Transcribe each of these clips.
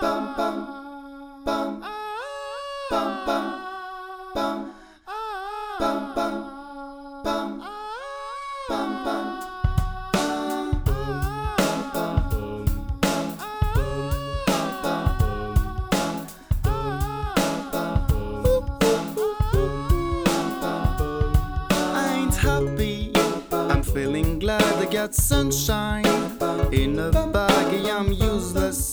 I ain't happy. I'm feeling glad I got sunshine. In a baggy, I'm useless,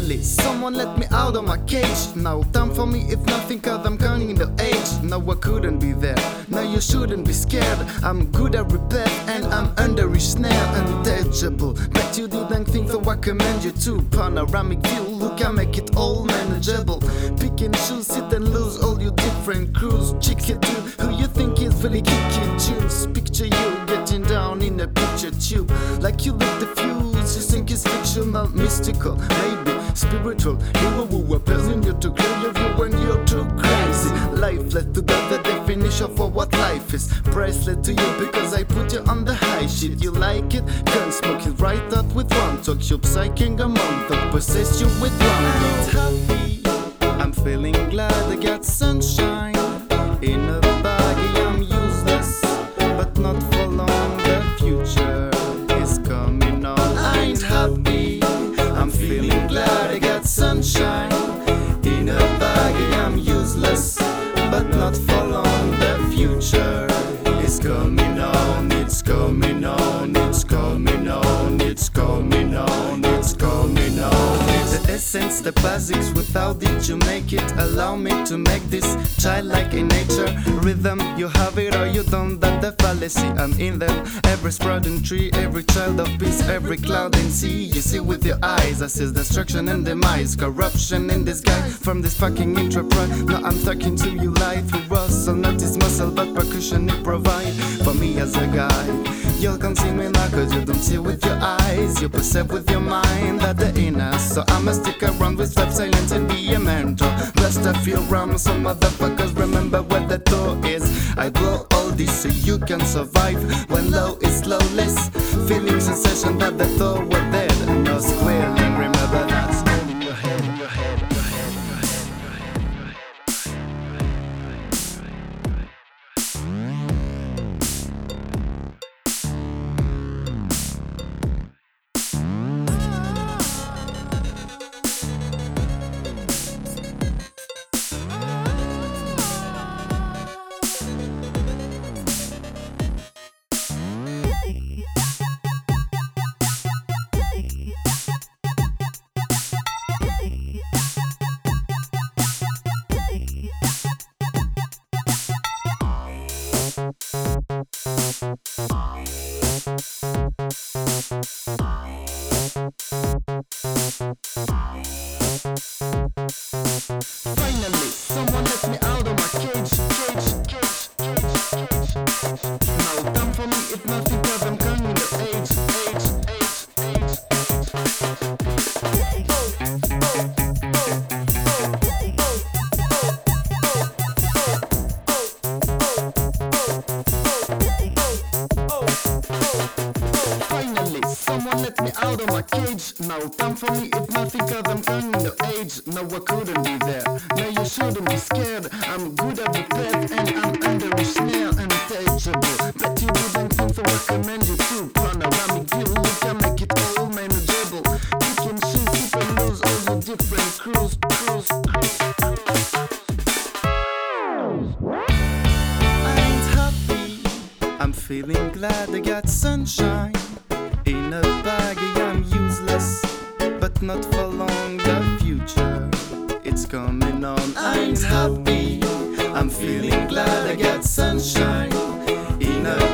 Finally, someone let me out of my cage. Now, time for me, if nothing, cause I'm counting the age. Now, I couldn't be there. Now, you shouldn't be scared. I'm good at repair, and I'm under each snare, untouchable. But you didn't think, so I commend you to panoramic view. Look, I make it all manageable. Pick and choose, sit and lose all your different crews. Chick it to who you think is really kicking tunes. Picture you getting down in a picture tube, like you lit the fuse. You think it's fictional, mystical, maybe spiritual. You who appears in you to clear your view when you're too crazy. Lifeless to get the definition for what life is. Priceless to you because I put you on the high shit. You like it? Can't smoke it right out with one talk. You're psyching a month that possess you with one I'm happy. I'm feeling glad I got sunshine. In a Essence, the basics. Without it, you make it. Allow me to make this childlike in nature. Rhythm, you have it or you don't. That the fallacy, I'm in them. Every sprouting tree, every child of peace, every cloud and sea. You see with your eyes, I see destruction and demise, corruption in disguise from this fucking enterprise. Now I'm talking to you live through muscle, not this muscle, but percussion it provide for me as a guy. You can see me now cause you don't see with your eyes. You perceive with your mind that the inner. So I'ma stick around with Dub Silence and be a mentor. Blessed I feel wrong, so motherfuckers remember where the door is. I blow all this so you can survive when low is lowless. Feeling sensation that the door were Now time for me, if nothing, cause I'm coming of age. No, I couldn't be there. No, you shouldn't be scared. I'm good at the pet and I'm under a snare, untouchable. Bet you didn't think so. I commend you to panoramic view. Look, I make it all manageable. You can you can lose all your different crews, crews, crews, crews. I'm feeling glad I got sunshine. In a baggy, not for long. The future, it's coming on. I'm happy. I'm feeling glad I got sunshine in a